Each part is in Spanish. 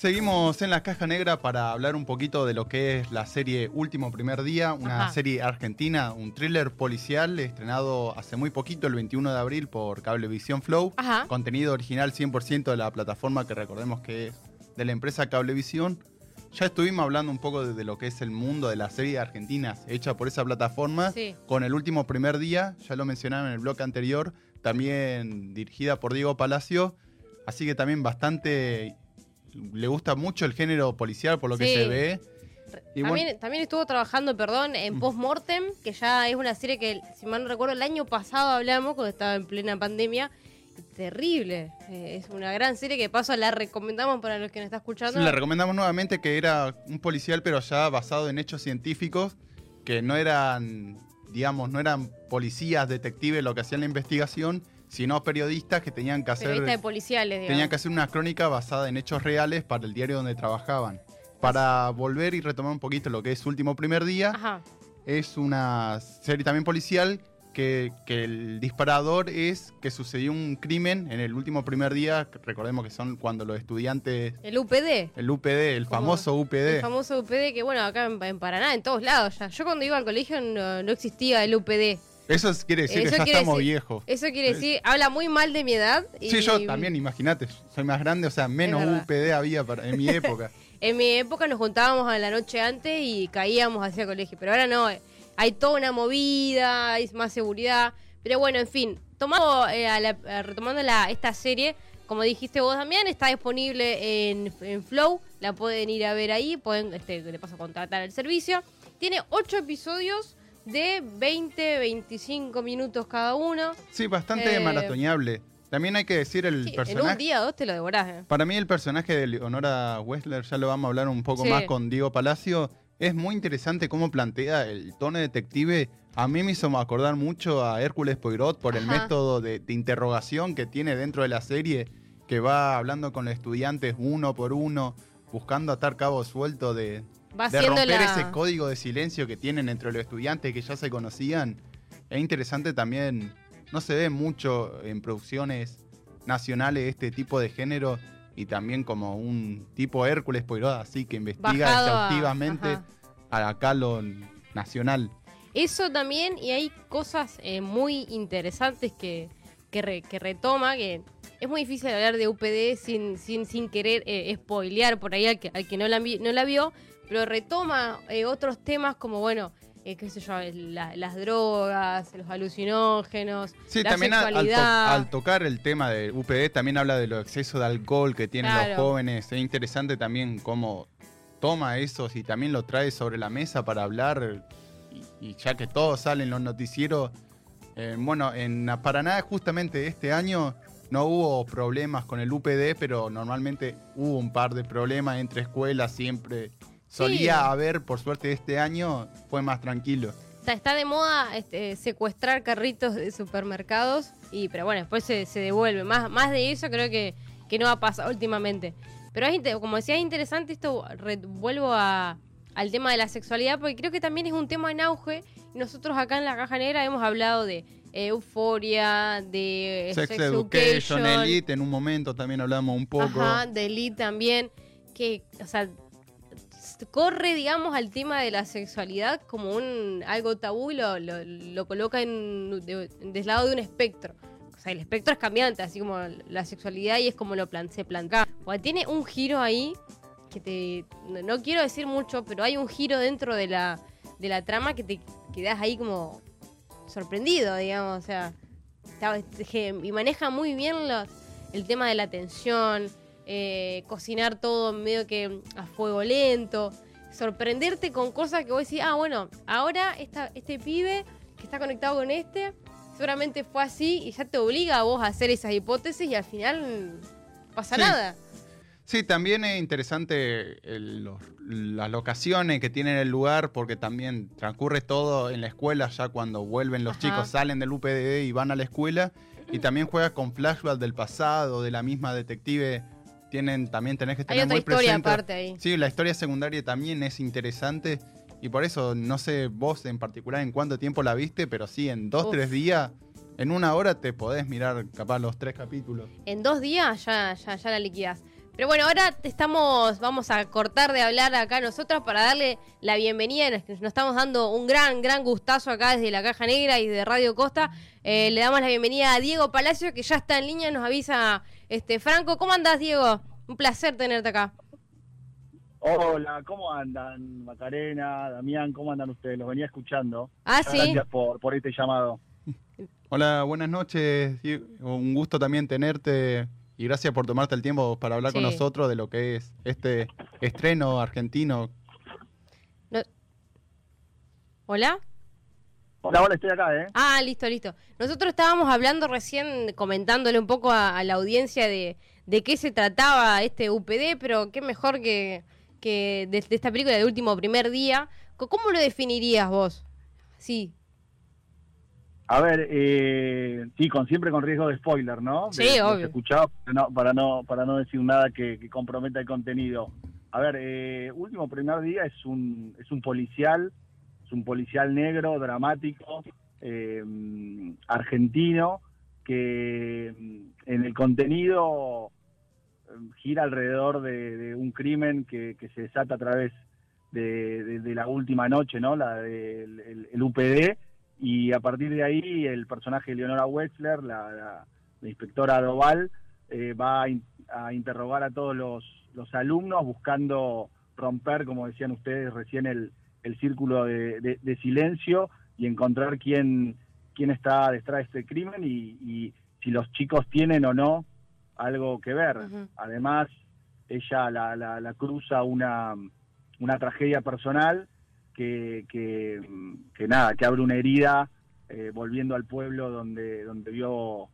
Seguimos en la caja negra para hablar un poquito de lo que es la serie Último Primer Día, una Ajá. serie argentina, un thriller policial estrenado hace muy poquito, el 21 de abril, por Cablevisión Flow. Ajá. Contenido original 100% de la plataforma que recordemos que es de la empresa Cablevisión. Ya estuvimos hablando un poco de, de lo que es el mundo de las series argentinas hecha por esa plataforma. Sí. Con el último primer día, ya lo mencionaron en el bloque anterior, también dirigida por Diego Palacio. Así que también bastante. Le gusta mucho el género policial por lo que Sí. se ve. Y también, bueno- también estuvo trabajando, perdón, en Mm. Postmortem, que ya es una serie que, si mal no recuerdo, el año pasado hablamos, cuando estaba en plena pandemia. Terrible. Eh, es una gran serie que de paso la recomendamos para los que nos están escuchando. Le recomendamos nuevamente que era un policial, pero ya basado en hechos científicos, que no eran, digamos, no eran policías, detectives lo que hacían la investigación, sino periodistas que tenían que hacer, de policiales, digamos. tenían que hacer una crónica basada en hechos reales para el diario donde trabajaban. Para volver y retomar un poquito lo que es último primer día, Ajá. es una serie también policial que, que el disparador es que sucedió un crimen en el último primer día, recordemos que son cuando los estudiantes, El UPD. el UPD, el famoso UPD. El famoso UPD que, bueno, acá en, en Paraná, en todos lados ya. Yo cuando iba al colegio no, no existía el UPD. Eso es- quiere decir Eso que ya estamos decir- viejos. Eso quiere decir, habla muy mal de mi edad. Y Sí, yo también, imagínate, soy más grande, o sea, menos. UPD había para- en mi época. En mi época nos juntábamos a la noche antes y caíamos hacia el colegio, pero ahora no, eh, hay toda una movida, hay más seguridad, pero bueno, en fin, tomando, eh, a la- a- retomando la, esta serie, como dijiste vos también, está disponible en, en Flow, la pueden ir a ver ahí, pueden, este, le paso a contratar el servicio. Tiene ocho episodios de 20, 25 minutos cada uno. Sí, bastante Eh, maratoneable. También hay que decir el Sí, en personaje. un día o dos te lo devorás. eh. Para mí el personaje de Leonora Wessler, ya lo vamos a hablar un poco Sí. más con Diego Palacio, es muy interesante cómo plantea el tono detective. A mí me hizo acordar mucho a Hércules Poirot por el método de, de interrogación que tiene dentro de la serie, que va hablando con los estudiantes uno por uno, buscando atar cabos sueltos de, Va de romper la... ese código de silencio que tienen entre los estudiantes que ya se conocían. Es interesante también, no se ve mucho en producciones nacionales este tipo de género y también como un tipo Hércules Poirot así que investiga Bajado exhaustivamente a, acá lo nacional. Eso también, y hay cosas eh, muy interesantes que, que, re- que retoma, que es muy difícil hablar de UPD sin, sin, sin querer eh, spoilear por ahí al que, al que no, la, no la vio, pero retoma eh, otros temas como, bueno, eh, qué sé yo, la- las drogas, los alucinógenos, Sí, la también al, al to- sexualidad. al tocar el tema de UPD también habla de los excesos de alcohol que tienen los jóvenes. Es interesante también cómo toma esos y también lo trae sobre la mesa para hablar. Y, y ya que todos salen los noticieros, eh, bueno, en Paraná justamente este año no hubo problemas con el UPD, pero normalmente hubo un par de problemas entre escuelas siempre. Solía haber, por suerte este año fue más tranquilo. Está, está de moda este, secuestrar carritos de supermercados, y pero bueno, después se, se devuelve. Más, más de eso creo que, que no ha pasado últimamente. Pero es, como decía, es interesante esto, re- vuelvo a, al tema de la sexualidad, porque creo que también es un tema en auge. Nosotros acá en la Caja Negra hemos hablado de eh, euforia, de Sex, Education, Elite, en un momento también hablamos un poco. Ajá, de Elite también, que, o sea, corre, digamos, al tema de la sexualidad como un algo tabú y lo, lo, lo coloca en de, del lado de un espectro. O sea, el espectro es cambiante, así como la sexualidad y es como lo plan, se plantea. O sea, tiene un giro ahí que te... No, no quiero decir mucho, pero hay un giro dentro de la, de la trama que te quedas ahí como sorprendido, digamos, o sea... y maneja muy bien los, el tema de la tensión, eh, cocinar todo medio que a fuego lento, sorprenderte con cosas que vos decís, ah, bueno, ahora esta, este pibe que está conectado con este, seguramente fue así y ya te obliga a vos a hacer esas hipótesis y al final pasa Sí. nada. Sí, también es interesante el- los- las locaciones que tiene el lugar porque también transcurre todo en la escuela ya cuando vuelven los Ajá. chicos, salen del UPD y van a la escuela y también juega con flashbacks del pasado, de la misma detective. Tienen, también tenés que Hay tener otra muy historia presente. aparte ahí. Sí, la historia secundaria también es interesante y por eso no sé vos en particular en cuánto tiempo la viste, pero sí en dos, Uf. tres días, en una hora te podés mirar capaz los tres capítulos. En dos días ya, ya, ya la liquidás. Pero bueno, ahora estamos, vamos a cortar de hablar acá nosotros para darle la bienvenida. Nos, nos estamos dando un gran, gran gustazo acá desde la Caja Negra y de Radio Costa. Eh, le damos la bienvenida a Diego Palacio, que ya está en línea, nos avisa este Franco. ¿Cómo andás, Diego? Un placer tenerte acá. Hola, ¿cómo andan? Macarena, Damián, ¿cómo andan ustedes? Los venía escuchando. Ah, sí. Gracias por, por este llamado. Hola, buenas noches. Un gusto también tenerte y gracias por tomarte el tiempo para hablar con nosotros de lo que es este estreno argentino. No- ¿Hola? Hola, hola, estoy acá, ¿eh? Ah, listo, listo. Nosotros estábamos hablando recién, comentándole un poco a, a la audiencia de, de qué se trataba este UPD, pero qué mejor que, que de, de esta película de último primer día. ¿Cómo lo definirías vos? Sí, A ver, eh, sí, con siempre con riesgo de spoiler, ¿no? Sí, De- de obvio. escuchado, para no, para no, para no decir nada que, que comprometa el contenido. A ver, eh, último primer día es un, es un policial, es un policial negro, dramático, eh, argentino, que mm, en el contenido eh, gira alrededor de, de un crimen que, que se desata a través de, de- de la última noche, ¿no? La del el- el UPD, y a partir de ahí el personaje de Leonora Wexler, la, la- la inspectora Doval, eh, va a, in- a interrogar a todos los, los alumnos buscando romper, como decían ustedes recién, el, el círculo de, de- de silencio y encontrar quién, quién está detrás de este crimen y, y si los chicos tienen o no algo que ver. Además, ella la, la- la cruza una, una tragedia personal que, que, que nada, que abre una herida eh, volviendo al pueblo donde, donde vio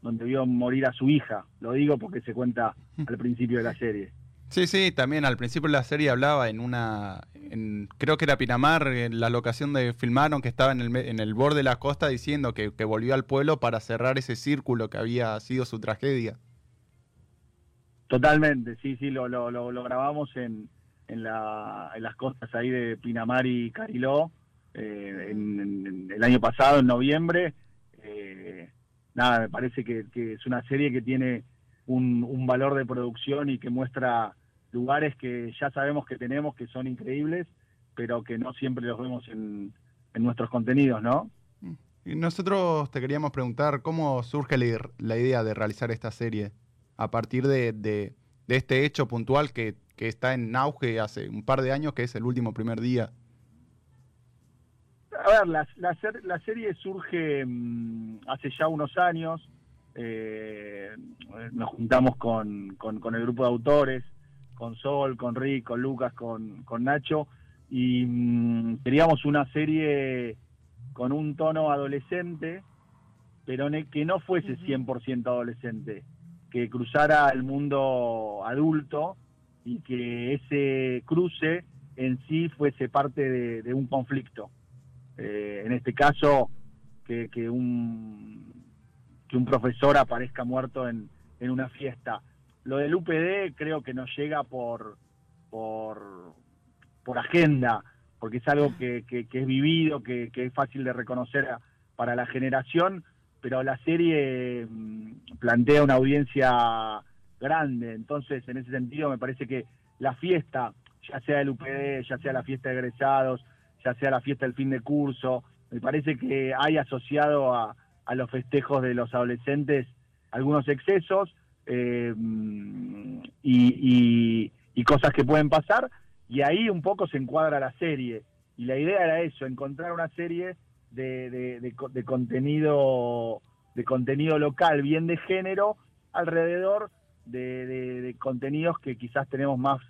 donde vio morir a su hija. Lo digo porque se cuenta al principio de la serie. Sí, sí, también al principio de la serie hablaba en una, en- creo que era Pinamar, en la locación de filmaron que estaba en el, en el borde de la costa diciendo que, que volvió al pueblo para cerrar ese círculo que había sido su tragedia. Totalmente, sí, sí, lo, lo, lo, lo grabamos en, en, la, en las costas ahí de Pinamar y Cariló eh, en, el año pasado, en noviembre. Eh, nada, me parece que, es una serie que tiene un, valor de producción y que muestra lugares que ya sabemos que tenemos, que son increíbles, pero que no siempre los vemos en, en nuestros contenidos, ¿no? Y nosotros te queríamos preguntar cómo surge la, la idea de realizar esta serie a partir de- de este hecho puntual que, que está en auge hace un par de años, que es el último primer día. A ver, la, la, ser- la serie surge mm, hace ya unos años. eh, nos juntamos con, con- con el grupo de autores, con Sol, con Rick, con Lucas, con, con Nacho, y mm, queríamos una serie con un tono adolescente, pero ne- que no fuese Ujú. 100% adolescente, que cruzara el mundo adulto y que ese cruce en sí fuese parte de, un conflicto. Eh, en este caso, que, un, que un profesor aparezca muerto en, en una fiesta. Lo del UPD creo que nos llega por, por, agenda, porque es algo que, que- que es vivido, que, que es fácil de reconocer para la generación, pero la serie mm, plantea una audiencia grande, entonces en ese sentido me parece que la fiesta, ya sea el UPD, ya sea la fiesta de egresados, ya sea la fiesta del fin de curso, me parece que hay asociado a, a los festejos de los adolescentes algunos excesos eh, y, y- cosas que pueden pasar, y ahí un poco se encuadra la serie. Y la idea era eso, encontrar una serie de, de- de contenido de contenido local, bien de género, alrededor de, de- de contenidos que quizás tenemos más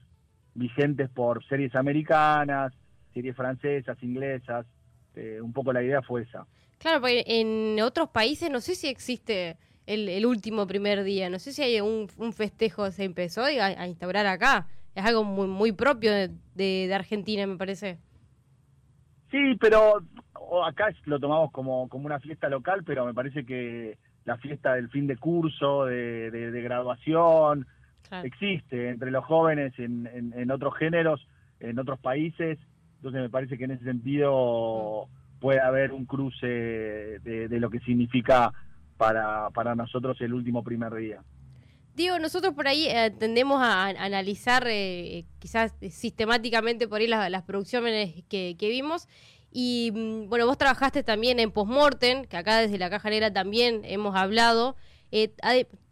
vigentes por series americanas, series francesas, inglesas. eh, un poco la idea fue esa. Claro, porque en otros países no sé si existe el, el último primer día, no sé si hay un, un festejo se empezó a, a instaurar acá. Es algo muy, muy propio de, de- de Argentina, me parece. Sí, pero acá lo tomamos como, como una fiesta local, pero me parece que la fiesta del fin de curso, de, de- de graduación, Claro. existe entre los jóvenes en, en- en otros géneros, en otros países. Entonces me parece que en ese sentido puede haber un cruce de, de lo que significa para, para nosotros el último primer día. Digo, nosotros por ahí eh, tendemos a, analizar eh, quizás sistemáticamente por ahí las, las producciones que, vimos. Y mm, bueno, vos trabajaste también en Postmortem, que acá desde la Caja Negra también hemos hablado. Eh,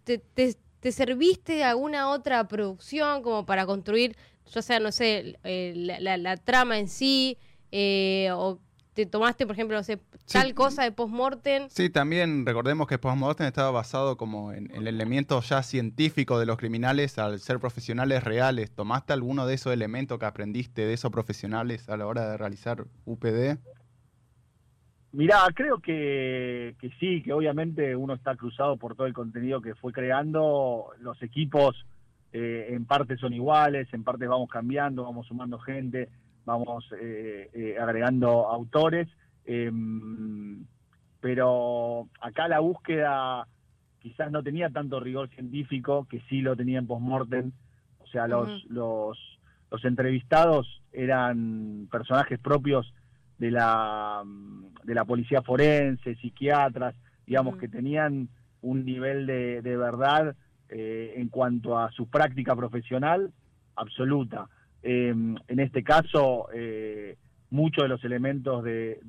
te, serviste de alguna otra producción como para construir, ya sea, no sé, la, la, trama en sí, o te tomaste, por ejemplo, no sé, tal cosa de postmortem. Sí, también recordemos que postmortem estaba basado como en, el elemento ya científico de los criminales al ser profesionales reales. ¿Tomaste alguno de esos elementos que aprendiste de esos profesionales a la hora de realizar UPD? Mirá, creo que, que sí, que obviamente uno está cruzado por todo el contenido que fue creando. Los equipos eh, en parte son iguales, en parte vamos cambiando, vamos sumando gente vamos eh, eh, agregando autores, em, pero acá la búsqueda quizás no tenía tanto rigor científico, que sí lo tenía en postmortem, o sea, los, los, los entrevistados eran personajes propios de la, de la policía forense, psiquiatras, digamos, que tenían un nivel de, de verdad eh, en cuanto a su práctica profesional absoluta. Em, en este caso, eh, muchos de los elementos de,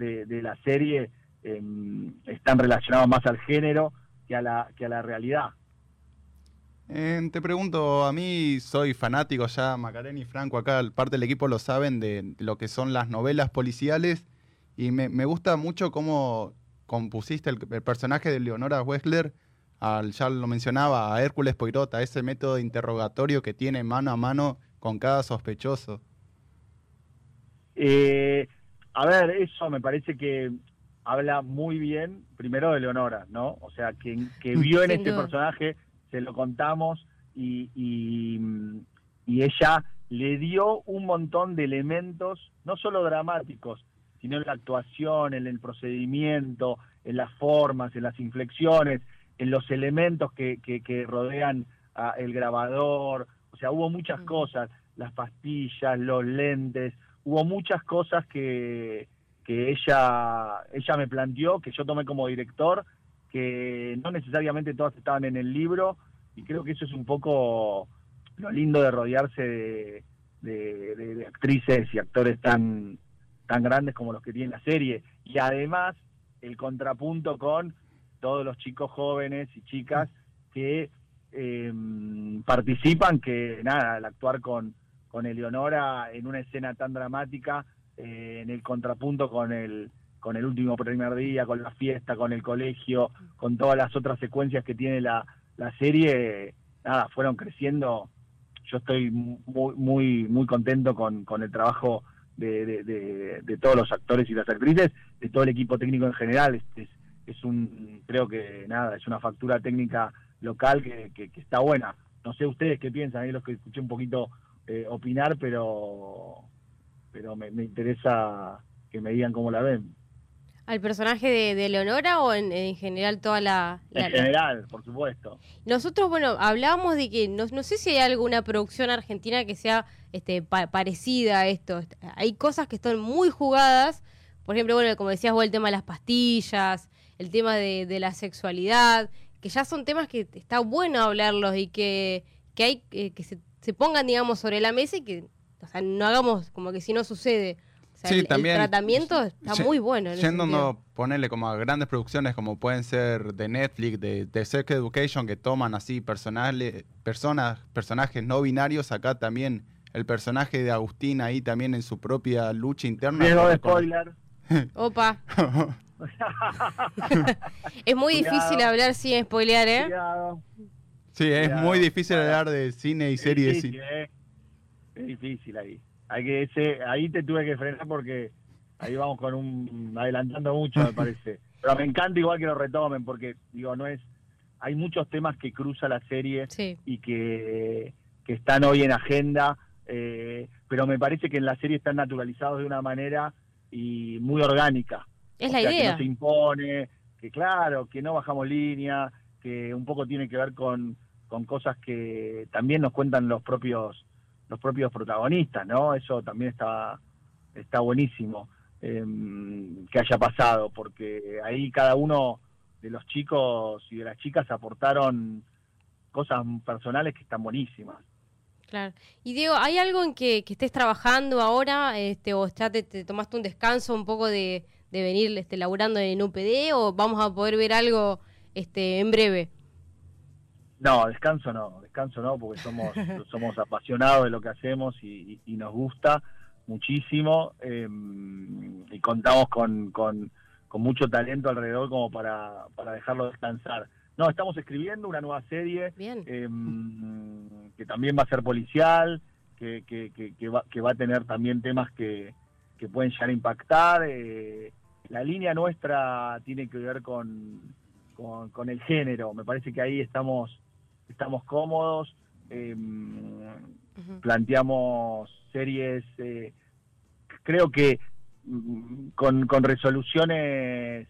la serie em, están relacionados más al género que a la, a realidad. Em, te pregunto, a mí soy fanático ya, Macarena y Franco, acá parte del equipo lo saben, de, lo que son las novelas policiales y me, gusta mucho cómo compusiste el, personaje de Leonora Wessler, al, ya lo mencionaba, a Hércules Poirot, ese método de interrogatorio que tiene mano a mano con cada sospechoso? Eh, a ver, eso me parece que habla muy bien, primero de Leonora, ¿no? O sea, que, que vio en este personaje, se lo contamos y, y, ella le dio un montón de elementos, no solo dramáticos, sino en la actuación, en el procedimiento, en las formas, en las inflexiones, en los elementos que, que, que rodean a el grabador, sea, hubo muchas cosas, las pastillas, los lentes, hubo muchas cosas que, que ella, ella me planteó, que yo tomé como director, que no necesariamente todas estaban en el libro, y creo que eso es un poco lo lindo de rodearse de, de, actrices y actores tan, tan grandes como los que tiene la serie. Y además, el contrapunto con todos los chicos jóvenes y chicas que eh, participan, que nada, al actuar con, con Eleonora en una escena tan dramática, eh, en el contrapunto con el, con el último primer día, con la fiesta, con el colegio, con todas las otras secuencias que tiene la, la serie, nada, fueron creciendo. Yo estoy muy, muy, muy contento con, con el trabajo de, de, todos los actores y las actrices, de todo el equipo técnico en general. Es, es, un, creo que nada, es una factura técnica local que, que, está buena. No sé ustedes qué piensan, ahí los que escuché un poquito eh, opinar, pero, pero me, interesa que me digan cómo la ven. ¿Al personaje de, Leonora o en, general toda la, En general, por supuesto. Nosotros, bueno, hablábamos de que no, no sé si hay alguna producción argentina que sea este, parecida a esto. Hay cosas que están muy jugadas. Por ejemplo, bueno, como decías vos, el tema de las pastillas, el tema de la sexualidad, que ya son temas que está bueno hablarlos y que, que hay eh, que se, se, pongan, digamos, sobre la mesa y que o sea, no hagamos como que si no sucede. O sea, el, tratamiento está muy bueno. Yendo ponerle como a grandes producciones como pueden ser de Netflix, de, de Sex Education, que toman así personales, personas, personajes no binarios, acá también el personaje de Agustín ahí también en su propia lucha interna. de spoiler. Opa. es muy difícil hablar sin spoilear, ¿eh? Sí, es muy difícil hablar de cine y series. ¿eh? Es difícil ahí. Hay que ese, ahí te tuve que frenar porque ahí vamos con un adelantando mucho, me parece. Pero me encanta igual que lo retomen porque digo, no es hay muchos temas que cruza la serie y que, que están hoy en agenda, eh, pero me parece que en la serie están naturalizados de una manera y muy orgánica. Es la idea. Que no se impone, que claro, que no bajamos línea, que un poco tiene que ver con, con cosas que también nos cuentan los propios los propios protagonistas, ¿no? Eso también está está buenísimo em, que haya pasado, porque ahí cada uno de los chicos y de las chicas aportaron cosas personales que están buenísimas. Claro. Y Diego, ¿hay algo en que, que estés trabajando ahora este, o ya te, te tomaste un descanso un poco de, de venir este, laburando en UPD o vamos a poder ver algo este, en breve? No, descanso no, descanso no, porque somos, somos apasionados de lo que hacemos y, y nos gusta muchísimo eh, y contamos con, con, con, mucho talento alrededor como para, para dejarlo descansar. No, estamos escribiendo una nueva serie eh, que también va a ser policial, que, que, que, va, que va a tener también temas que, que pueden llegar a impactar. Eh, la línea nuestra tiene que ver con, con, el género. Me parece que ahí estamos, estamos cómodos. Eh, Planteamos series, eh, creo que mm, con, con, resoluciones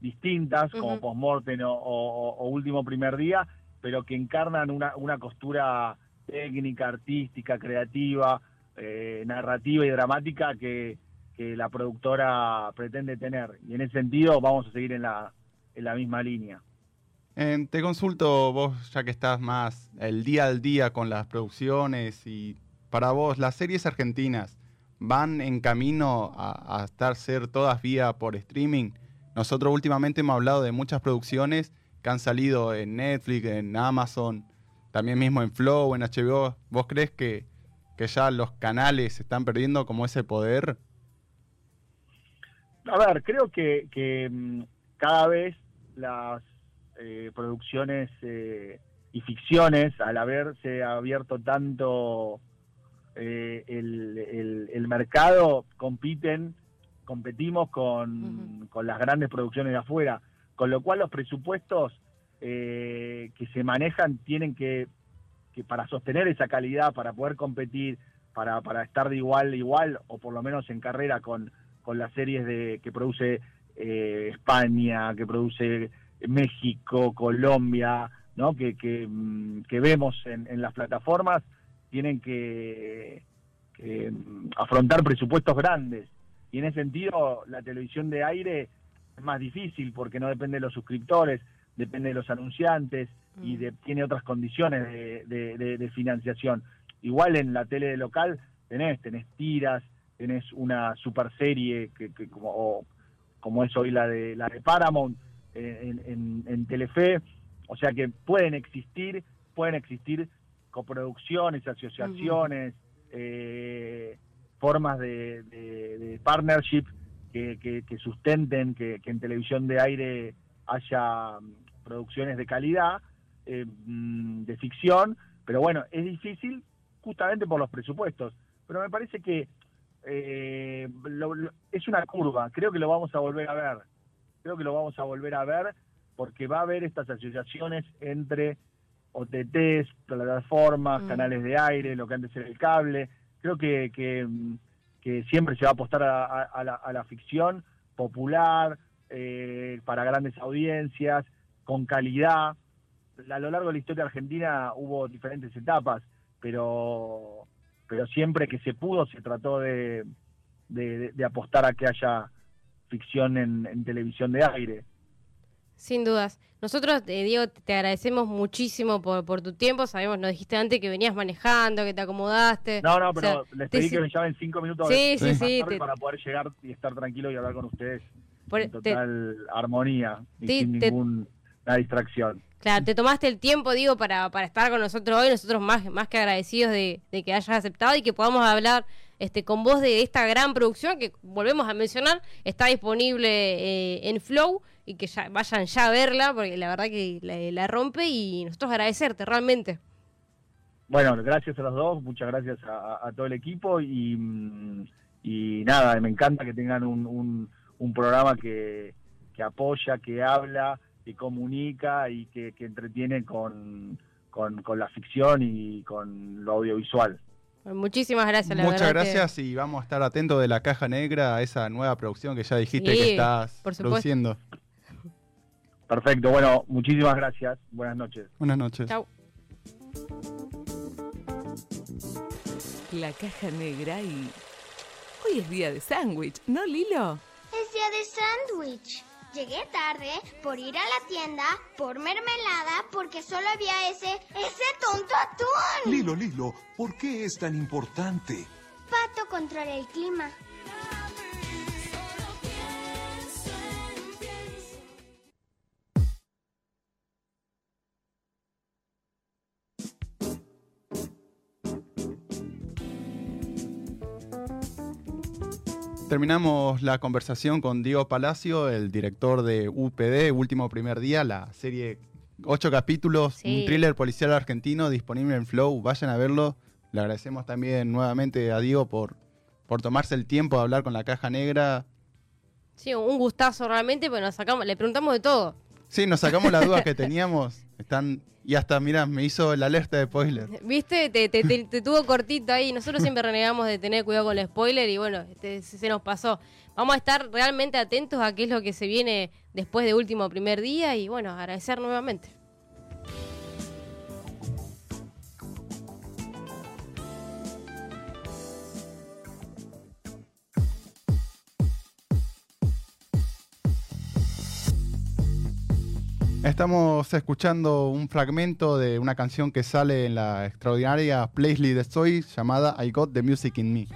distintas, como Postmortem o, Último Primer Día, pero que encarnan una, una costura técnica, artística, creativa, eh, narrativa y dramática que, que la productora pretende tener. Y en ese sentido vamos a seguir en la, en la misma línea. te consulto vos, ya que estás más el día al día con las producciones y para vos, las series argentinas van en camino a, estar ser todas vía por streaming. Nosotros últimamente hemos hablado de muchas producciones que han salido en Netflix, en Amazon, también mismo en Flow, en HBO. ¿Vos crees que, que ya los canales están perdiendo como ese poder? A ver, creo que, que mm, cada vez las eh, producciones eh, y ficciones, al haberse abierto tanto eh, el, mercado, compiten, competimos con, con, las grandes producciones de afuera, con lo cual los presupuestos que se manejan tienen que, que, para sostener esa calidad, para poder competir, para, para estar de igual a igual, o por lo menos en carrera con con las series de que produce eh, España, que produce México, Colombia, ¿no? que, que, mm, vemos en, las plataformas, tienen que, mm, afrontar presupuestos grandes. Y en ese sentido, la televisión de aire es más difícil porque no depende de los suscriptores, depende de los anunciantes y mm. tiene otras condiciones de, de financiación. Igual en la tele local tenés, tenés tiras, tenés una super serie que, como, como es hoy la de la de Paramount eh, en, Telefe, o sea que pueden existir, pueden existir coproducciones, asociaciones, eh, formas de, partnership que, sustenten que, en televisión de aire haya mm, producciones de calidad, eh, mm, de ficción, pero bueno, es difícil justamente por los presupuestos. Pero me parece que eh, es una curva, creo que lo vamos a volver a ver, creo que lo vamos a volver a ver porque va a haber estas asociaciones entre OTTs, plataformas, mm. canales de aire, lo que antes era el cable, creo que, que, siempre se va a apostar a, la, ficción popular, eh, para grandes audiencias, con calidad. A lo largo de la historia argentina hubo diferentes etapas, pero pero siempre que se pudo se trató de, de, apostar a que haya ficción en, televisión de aire. Sin dudas. Nosotros, eh, Diego, te agradecemos muchísimo por, por tu tiempo. Sabemos, nos dijiste antes que venías manejando, que te acomodaste. No, no, pero les pedí que me llamen cinco minutos sí, sí, sí, para poder llegar y estar tranquilo y hablar con ustedes en total armonía y sin ninguna distracción. Claro, te tomaste el tiempo, digo, para, para estar con nosotros hoy, nosotros más, más que agradecidos de, que hayas aceptado y que podamos hablar este, con vos de esta gran producción que, volvemos a mencionar, está disponible eh, en Flow y que ya, vayan ya a verla, porque la verdad que la, rompe y nosotros agradecerte realmente. Bueno, gracias a los dos, muchas gracias a, todo el equipo y, y, nada, me encanta que tengan un, un, programa que, que apoya, que habla que comunica y que, entretiene con, con, la ficción y con lo audiovisual. Muchísimas gracias. La Muchas gracias y vamos a estar atentos de la caja negra a esa nueva producción que ya dijiste que estás produciendo. Perfecto, bueno, muchísimas gracias. Buenas noches. Buenas noches. Chau. La caja negra y... Hoy es día de sándwich, ¿no, Lilo? Es día de sándwich. Llegué tarde por ir a la tienda, por mermelada, porque solo había ese, ese tonto atún. Lilo, Lilo, ¿por qué es tan importante? Pato controla el clima. Terminamos la conversación con Diego Palacio, el director de UPD, Último Primer Día, la serie ocho capítulos, Sí. un thriller policial argentino disponible en Flow. Vayan a verlo. Le agradecemos también nuevamente a Diego por, por tomarse el tiempo de hablar con la caja negra. Sí, un gustazo realmente, pues nos sacamos, le preguntamos de todo. Sí, nos sacamos las dudas que teníamos. Están. Y hasta, mirá, me hizo la alerta de spoiler. ¿Viste? Te, te- te- te tuvo cortito ahí. Nosotros siempre renegamos de tener cuidado con el spoiler y bueno, este, se nos pasó. Vamos a estar realmente atentos a qué es lo que se viene después de último primer día y bueno, agradecer nuevamente. Estamos escuchando un fragmento de una canción que sale en la extraordinaria playlist de Soy llamada I Got the Music in Me.